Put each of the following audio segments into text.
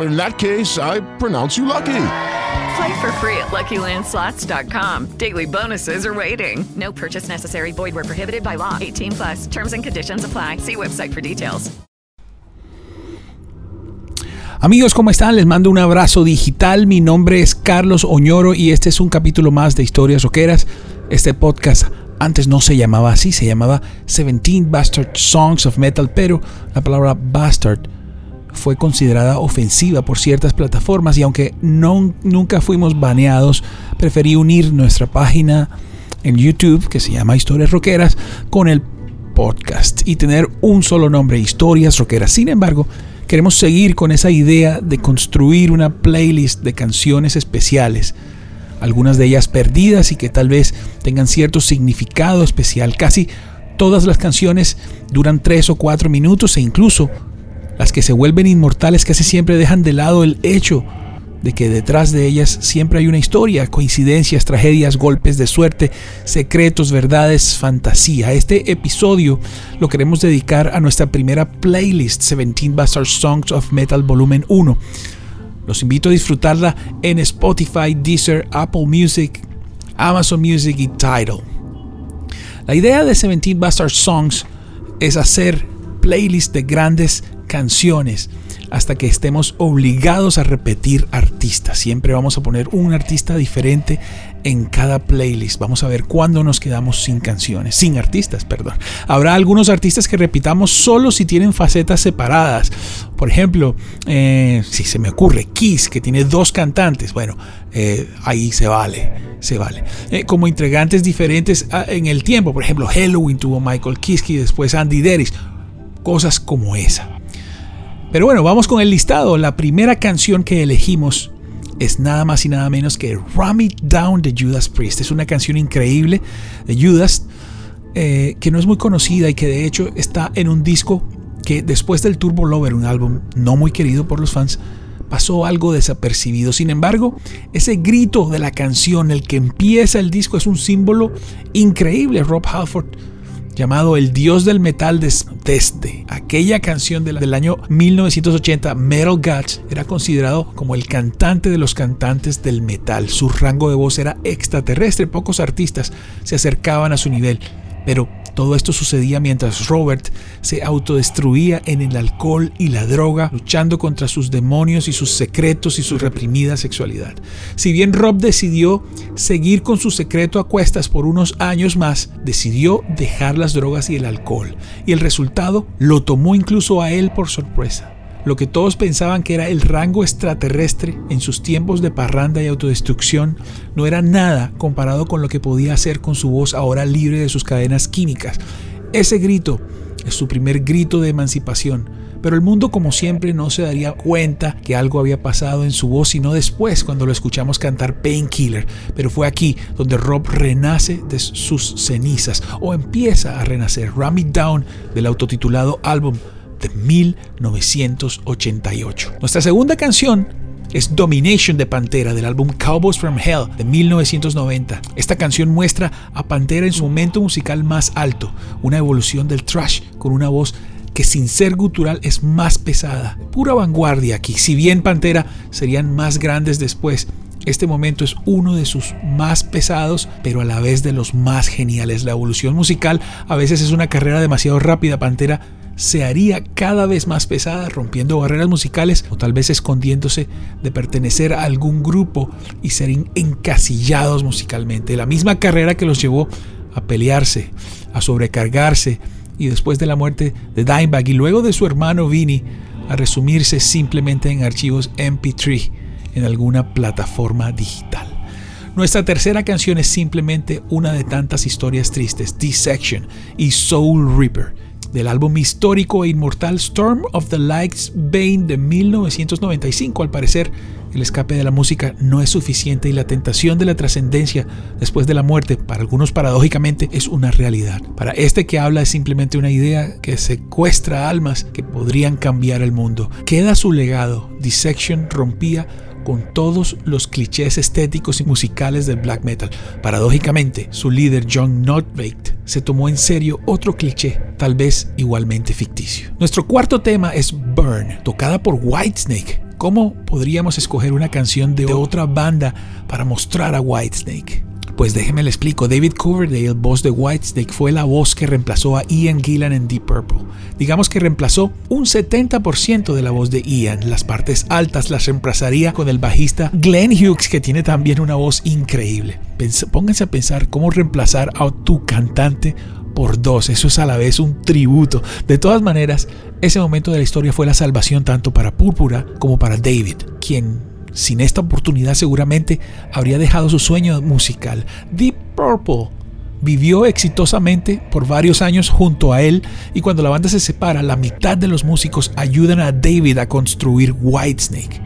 In that case, I pronounce you lucky. Play for free at LuckyLandSlots.com. Daily bonuses are waiting. No purchase necessary. Void where prohibited by law. 18 plus. Terms and conditions apply. See website for details. Amigos, ¿cómo están? Les mando un abrazo digital. Mi nombre es Carlos Oñoro y este es un capítulo más de Historias Roqueras. Este podcast antes no se llamaba así, se llamaba 17 Bastard Songs of Metal, pero la palabra bastard fue considerada ofensiva por ciertas plataformas y aunque no, nunca fuimos baneados, preferí unir nuestra página en YouTube, que se llama Historias Roqueras, con el podcast y tener un solo nombre, Historias Roqueras. Sin embargo, queremos seguir con esa idea de construir una playlist de canciones especiales algunas de ellas perdidas y que tal vez tengan cierto significado especial. Casi todas las canciones duran tres o cuatro minutos e incluso las que se vuelven inmortales casi siempre dejan de lado el hecho de que detrás de ellas siempre hay una historia, coincidencias, tragedias, golpes de suerte, secretos, verdades, fantasía. Este episodio lo queremos dedicar a nuestra primera playlist, 17 Bastard Songs of Metal Volumen 1 los invito a disfrutarla en Spotify, Deezer, Apple Music, Amazon Music y Tidal. La idea de 17 Bastard Songs es hacer playlists de grandes canciones hasta que estemos obligados a repetir artistas. Siempre vamos a poner un artista diferente en cada playlist. Vamos a ver cuándo nos quedamos sin canciones, sin artistas, perdón. Habrá algunos artistas que repitamos solo si tienen facetas separadas. Por ejemplo, eh, si se me ocurre, Kiss, que tiene dos cantantes. Bueno, eh, ahí se vale, se vale. Eh, como integrantes diferentes ah, en el tiempo. Por ejemplo, Halloween tuvo Michael Kiske y después Andy Deris. Cosas como esa. Pero bueno, vamos con el listado. La primera canción que elegimos es nada más y nada menos que Ram It Down de Judas Priest. Es una canción increíble de Judas eh, que no es muy conocida y que de hecho está en un disco que después del Turbo Lover, un álbum no muy querido por los fans, pasó algo desapercibido. Sin embargo, ese grito de la canción, el que empieza el disco, es un símbolo increíble. Rob Halford llamado El Dios del Metal desde aquella canción del año 1980, Metal Gods, era considerado como el cantante de los cantantes del metal. Su rango de voz era extraterrestre, pocos artistas se acercaban a su nivel, pero todo esto sucedía mientras Robert se autodestruía en el alcohol y la droga, luchando contra sus demonios y sus secretos y su reprimida sexualidad. Si bien Rob decidió seguir con su secreto a cuestas por unos años más, decidió dejar las drogas y el alcohol, y el resultado lo tomó incluso a él por sorpresa lo que todos pensaban que era el rango extraterrestre en sus tiempos de parranda y autodestrucción, no era nada comparado con lo que podía hacer con su voz ahora libre de sus cadenas químicas. Ese grito es su primer grito de emancipación, pero el mundo como siempre no se daría cuenta que algo había pasado en su voz, sino después cuando lo escuchamos cantar Painkiller. Pero fue aquí donde Rob renace de sus cenizas o empieza a renacer. Ram It Down del autotitulado álbum de 1988. Nuestra segunda canción es Domination de Pantera del álbum Cowboys from Hell de 1990. Esta canción muestra a Pantera en su momento musical más alto, una evolución del thrash con una voz que sin ser gutural es más pesada, pura vanguardia aquí. Si bien Pantera serían más grandes después, este momento es uno de sus más pesados, pero a la vez de los más geniales. La evolución musical a veces es una carrera demasiado rápida. Pantera se haría cada vez más pesada, rompiendo barreras musicales o tal vez escondiéndose de pertenecer a algún grupo y ser encasillados musicalmente. La misma carrera que los llevó a pelearse, a sobrecargarse y después de la muerte de Dimebag y luego de su hermano Vinny a resumirse simplemente en archivos MP3 en alguna plataforma digital. Nuestra tercera canción es simplemente una de tantas historias tristes, Dissection y Soul Reaper, del álbum histórico e inmortal Storm of the Lights Bane de 1995. Al parecer, el escape de la música no es suficiente y la tentación de la trascendencia después de la muerte, para algunos paradójicamente, es una realidad. Para este que habla es simplemente una idea que secuestra almas que podrían cambiar el mundo. Queda su legado. Dissection rompía con todos los clichés estéticos y musicales del black metal. Paradójicamente, su líder John Notveit se tomó en serio otro cliché, tal vez igualmente ficticio. Nuestro cuarto tema es Burn, tocada por Whitesnake. ¿Cómo podríamos escoger una canción de otra banda para mostrar a Whitesnake? Pues déjeme le explico, David Coverdale, voz de Whitesnake, fue la voz que reemplazó a Ian Gillan en Deep Purple. Digamos que reemplazó un 70% de la voz de Ian. Las partes altas las reemplazaría con el bajista Glenn Hughes, que tiene también una voz increíble. pónganse a pensar cómo reemplazar a tu cantante por dos. Eso es a la vez un tributo. De todas maneras, ese momento de la historia fue la salvación tanto para Púrpura como para David, quien sin esta oportunidad seguramente habría dejado su sueño musical. Deep Purple vivió exitosamente por varios años junto a él y cuando la banda se separa, la mitad de los músicos ayudan a David a construir Whitesnake.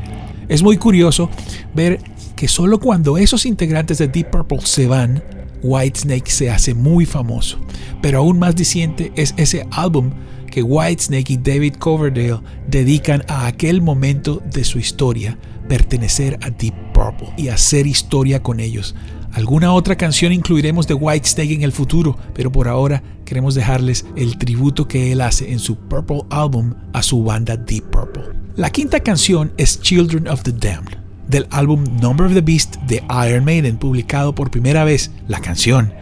Es muy curioso ver que solo cuando esos integrantes de Deep Purple se van, Whitesnake se hace muy famoso. Pero aún más diciente es ese álbum que Whitesnake y David Coverdale dedican a aquel momento de su historia, pertenecer a Deep Purple y hacer historia con ellos. Alguna otra canción incluiremos de Whitesnake en el futuro, pero por ahora queremos dejarles el tributo que él hace en su Purple Album a su banda Deep Purple. La quinta canción es Children of the Damned, del álbum Number of the Beast de Iron Maiden, publicado por primera vez la canción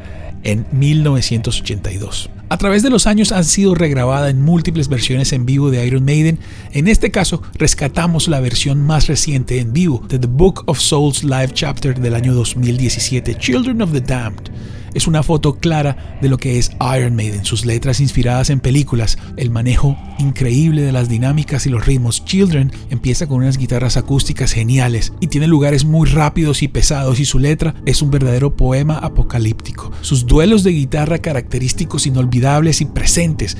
en 1982. A través de los años han sido regrabada en múltiples versiones en vivo de Iron Maiden. En este caso, rescatamos la versión más reciente en vivo de The Book of Souls Live Chapter del año 2017, Children of the Damned es una foto clara de lo que es Iron Maiden, sus letras inspiradas en películas, el manejo increíble de las dinámicas y los ritmos. Children empieza con unas guitarras acústicas geniales y tiene lugares muy rápidos y pesados y su letra es un verdadero poema apocalíptico. Sus duelos de guitarra característicos inolvidables y presentes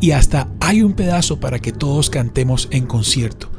y hasta hay un pedazo para que todos cantemos en concierto.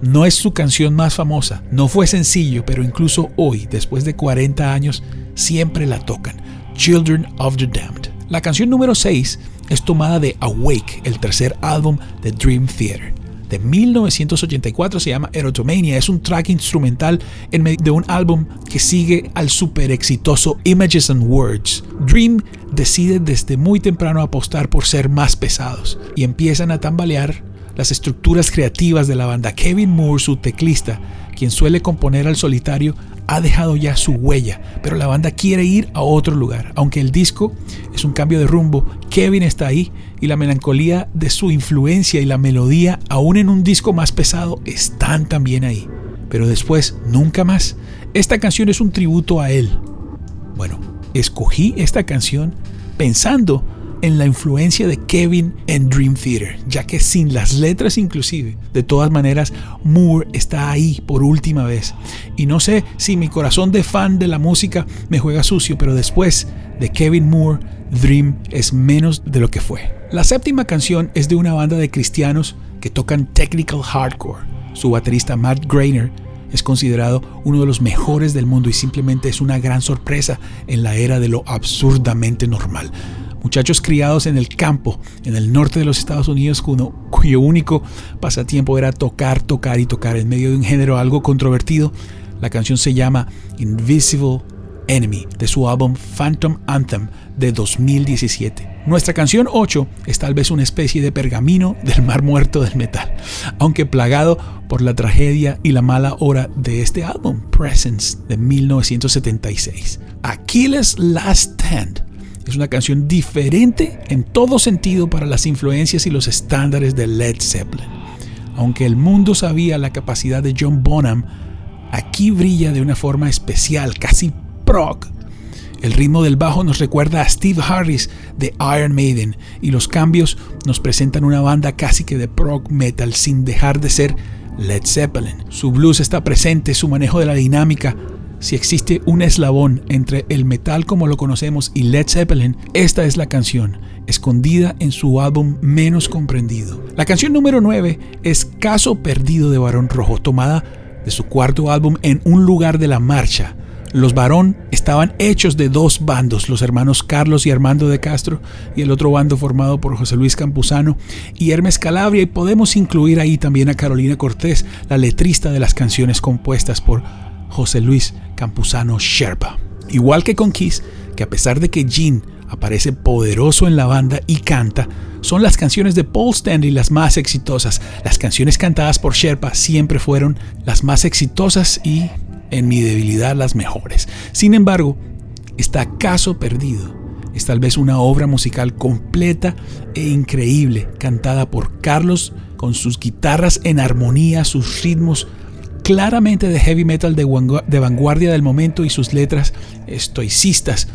No es su canción más famosa, no fue sencillo, pero incluso hoy, después de 40 años, siempre la tocan. Children of the Damned. La canción número 6 es tomada de Awake, el tercer álbum de Dream Theater. De 1984 se llama Erotomania, es un track instrumental de un álbum que sigue al super exitoso Images and Words. Dream decide desde muy temprano apostar por ser más pesados y empiezan a tambalear las estructuras creativas de la banda. Kevin Moore, su teclista, quien suele componer al solitario, ha dejado ya su huella, pero la banda quiere ir a otro lugar. Aunque el disco es un cambio de rumbo, Kevin está ahí y la melancolía de su influencia y la melodía, aún en un disco más pesado, están también ahí. Pero después, nunca más. Esta canción es un tributo a él. Bueno, escogí esta canción pensando en la influencia de Kevin en Dream Theater, ya que sin las letras inclusive, de todas maneras, Moore está ahí por última vez. Y no sé si mi corazón de fan de la música me juega sucio, pero después de Kevin Moore, Dream es menos de lo que fue. La séptima canción es de una banda de cristianos que tocan technical hardcore. Su baterista Matt Grainer es considerado uno de los mejores del mundo y simplemente es una gran sorpresa en la era de lo absurdamente normal muchachos criados en el campo, en el norte de los Estados Unidos, cuyo, único pasatiempo era tocar, tocar y tocar en medio de un género algo controvertido. La canción se llama Invisible Enemy de su álbum Phantom Anthem de 2017. Nuestra canción 8 es tal vez una especie de pergamino del mar muerto del metal, aunque plagado por la tragedia y la mala hora de este álbum, Presence de 1976. Achilles Last Stand es una canción diferente en todo sentido para las influencias y los estándares de Led Zeppelin. Aunque el mundo sabía la capacidad de John Bonham, aquí brilla de una forma especial, casi prog. El ritmo del bajo nos recuerda a Steve Harris de Iron Maiden y los cambios nos presentan una banda casi que de prog metal sin dejar de ser Led Zeppelin. Su blues está presente, su manejo de la dinámica. Si existe un eslabón entre el metal como lo conocemos y Led Zeppelin, esta es la canción, escondida en su álbum menos comprendido. La canción número 9 es Caso Perdido de Barón Rojo, tomada de su cuarto álbum En un lugar de la marcha los varón estaban hechos de dos bandos, los hermanos Carlos y Armando de Castro, y el otro bando formado por José Luis Campuzano y Hermes Calabria, y podemos incluir ahí también a Carolina Cortés, la letrista de las canciones compuestas por José Luis Campuzano Sherpa. Igual que con Kiss, que a pesar de que Gene aparece poderoso en la banda y canta, son las canciones de Paul Stanley las más exitosas. Las canciones cantadas por Sherpa siempre fueron las más exitosas y en mi debilidad las mejores. Sin embargo, está Caso Perdido es tal vez una obra musical completa e increíble, cantada por Carlos con sus guitarras en armonía, sus ritmos claramente de heavy metal de, vanguardia del momento y sus letras estoicistas,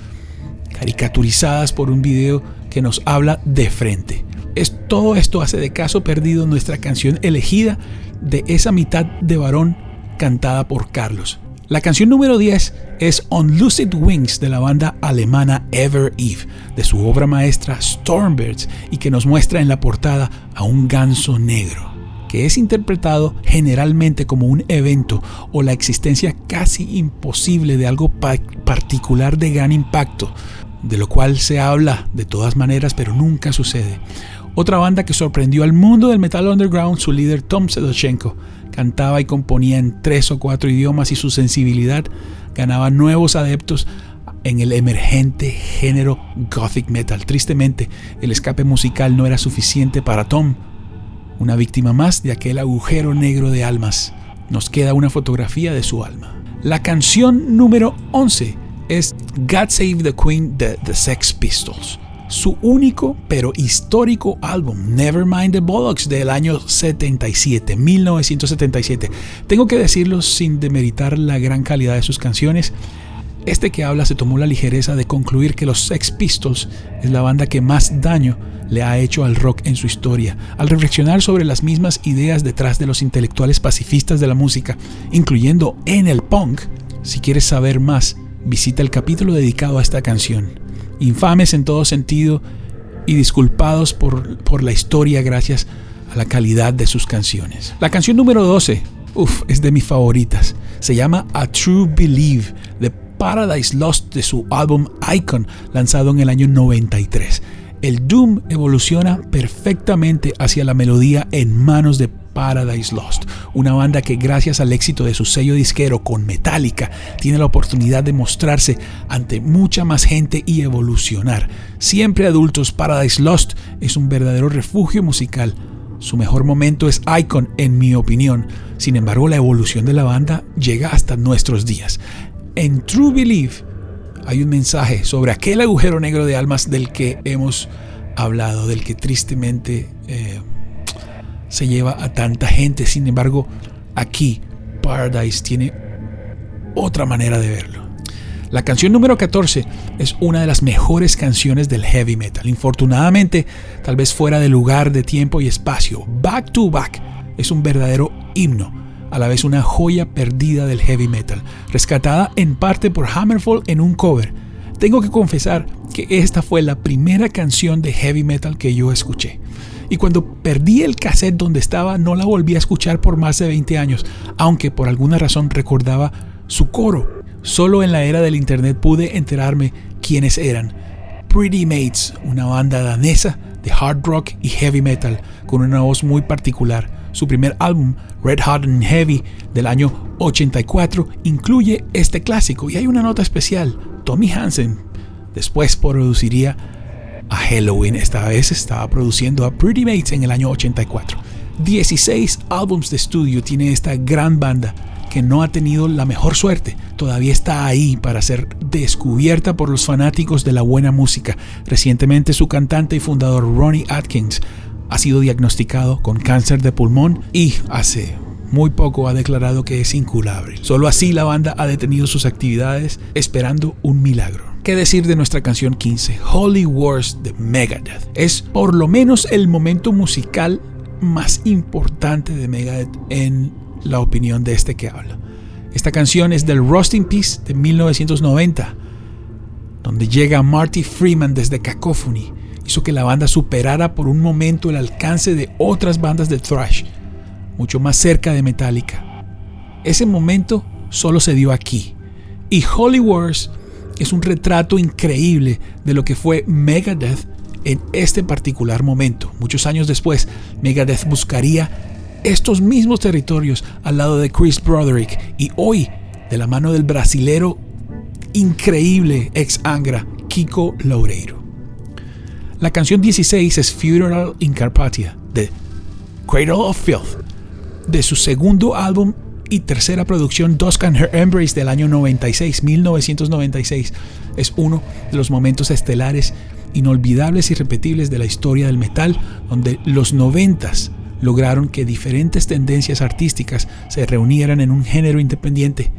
caricaturizadas por un video que nos habla de frente. Es, todo esto hace de Caso Perdido nuestra canción elegida de esa mitad de varón cantada por Carlos. La canción número 10 es On Lucid Wings de la banda alemana Ever Eve, de su obra maestra Stormbirds, y que nos muestra en la portada a un ganso negro, que es interpretado generalmente como un evento o la existencia casi imposible de algo particular de gran impacto, de lo cual se habla de todas maneras pero nunca sucede. Otra banda que sorprendió al mundo del metal underground, su líder Tom Sedochenko, cantaba y componía en tres o cuatro idiomas y su sensibilidad ganaba nuevos adeptos en el emergente género gothic metal. Tristemente, el escape musical no era suficiente para Tom, una víctima más de aquel agujero negro de almas. Nos queda una fotografía de su alma. La canción número 11 es God Save the Queen de The Sex Pistols su único pero histórico álbum, Nevermind the Bollocks, del año 77, 1977. Tengo que decirlo sin demeritar la gran calidad de sus canciones. Este que habla se tomó la ligereza de concluir que los Sex Pistols es la banda que más daño le ha hecho al rock en su historia, al reflexionar sobre las mismas ideas detrás de los intelectuales pacifistas de la música, incluyendo en el punk. Si quieres saber más, visita el capítulo dedicado a esta canción infames en todo sentido y disculpados por, por la historia gracias a la calidad de sus canciones. La canción número 12, uff, es de mis favoritas. Se llama A True Believe de Paradise Lost de su álbum Icon, lanzado en el año 93. El Doom evoluciona perfectamente hacia la melodía en manos de Paradise Lost, una banda que gracias al éxito de su sello disquero con Metallica tiene la oportunidad de mostrarse ante mucha más gente y evolucionar. Siempre adultos, Paradise Lost es un verdadero refugio musical. Su mejor momento es Icon, en mi opinión. Sin embargo, la evolución de la banda llega hasta nuestros días. En True Believe hay un mensaje sobre aquel agujero negro de almas del que hemos hablado, del que tristemente eh, se lleva a tanta gente. Sin embargo, aquí Paradise tiene otra manera de verlo. La canción número 14 es una de las mejores canciones del heavy metal. Infortunadamente, tal vez fuera de lugar, de tiempo y espacio. Back to Back es un verdadero himno, a la vez una joya perdida del heavy metal, rescatada en parte por Hammerfall en un cover. Tengo que confesar que esta fue la primera canción de heavy metal que yo escuché y cuando perdí el cassette donde estaba no la volví a escuchar por más de 20 años, aunque por alguna razón recordaba su coro. Solo en la era del internet pude enterarme quiénes eran. Pretty Mates, una banda danesa de hard rock y heavy metal con una voz muy particular. Su primer álbum, Red Hot and Heavy, del año 84, incluye este clásico y hay una nota especial. Tommy Hansen después produciría a Halloween. Esta vez estaba produciendo a Pretty Mates en el año 84. 16 álbums de estudio tiene esta gran banda que no ha tenido la mejor suerte. Todavía está ahí para ser descubierta por los fanáticos de la buena música. Recientemente su cantante y fundador Ronnie Atkins ha sido diagnosticado con cáncer de pulmón y hace muy poco ha declarado que es incurable. Solo así la banda ha detenido sus actividades esperando un milagro. ¿Qué decir de nuestra canción 15, Holy Wars de Megadeth? Es por lo menos el momento musical más importante de Megadeth en la opinión de este que habla. Esta canción es del Rusting Peace de 1990, donde llega Marty Freeman desde Cacophony. Hizo que la banda superara por un momento el alcance de otras bandas de thrash, mucho más cerca de Metallica. Ese momento solo se dio aquí. Y Holy Wars es un retrato increíble de lo que fue Megadeth en este particular momento. Muchos años después, Megadeth buscaría estos mismos territorios al lado de Chris Broderick y hoy, de la mano del brasilero increíble ex Angra, Kiko Loureiro. La canción 16 es Funeral in Carpathia de Cradle of Filth, de su segundo álbum y tercera producción Dusk and Her Embrace del año 96, 1996. Es uno de los momentos estelares inolvidables y repetibles de la historia del metal, donde los noventas lograron que diferentes tendencias artísticas se reunieran en un género independiente,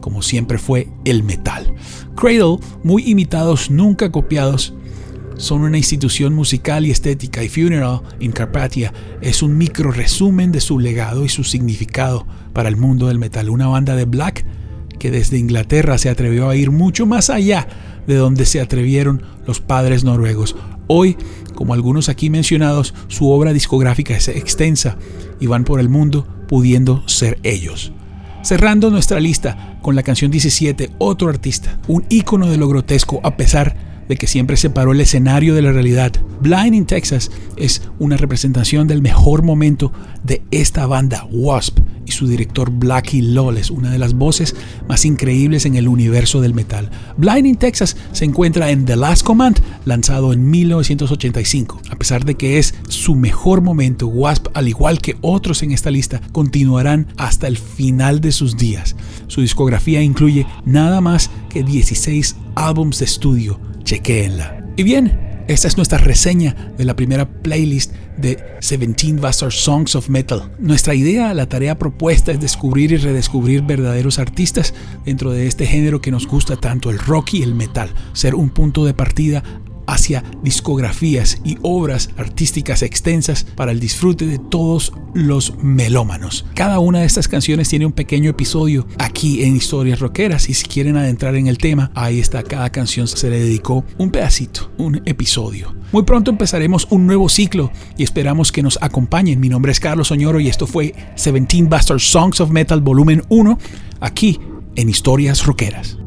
como siempre fue el metal. Cradle, muy imitados, nunca copiados, son una institución musical y estética y Funeral in Carpathia es un micro resumen de su legado y su significado para el mundo del metal. Una banda de black que desde Inglaterra se atrevió a ir mucho más allá de donde se atrevieron los padres noruegos. Hoy, como algunos aquí mencionados, su obra discográfica es extensa y van por el mundo pudiendo ser ellos. Cerrando nuestra lista con la canción 17, otro artista, un ícono de lo grotesco a pesar de de que siempre separó el escenario de la realidad. Blind in Texas es una representación del mejor momento de esta banda, Wasp, y su director Blackie Lawless, una de las voces más increíbles en el universo del metal. Blind in Texas se encuentra en The Last Command, lanzado en 1985. A pesar de que es su mejor momento, Wasp, al igual que otros en esta lista, continuarán hasta el final de sus días. Su discografía incluye nada más que 16 álbumes de estudio chequéenla. Y bien, esta es nuestra reseña de la primera playlist de 17 Bastard Songs of Metal. Nuestra idea, la tarea propuesta es descubrir y redescubrir verdaderos artistas dentro de este género que nos gusta tanto, el rock y el metal. Ser un punto de partida hacia discografías y obras artísticas extensas para el disfrute de todos los melómanos. Cada una de estas canciones tiene un pequeño episodio aquí en Historias Rockeras y si quieren adentrar en el tema, ahí está, cada canción se le dedicó un pedacito, un episodio. Muy pronto empezaremos un nuevo ciclo y esperamos que nos acompañen. Mi nombre es Carlos Oñoro y esto fue 17 Bastard Songs of Metal Volumen 1 aquí en Historias Rockeras.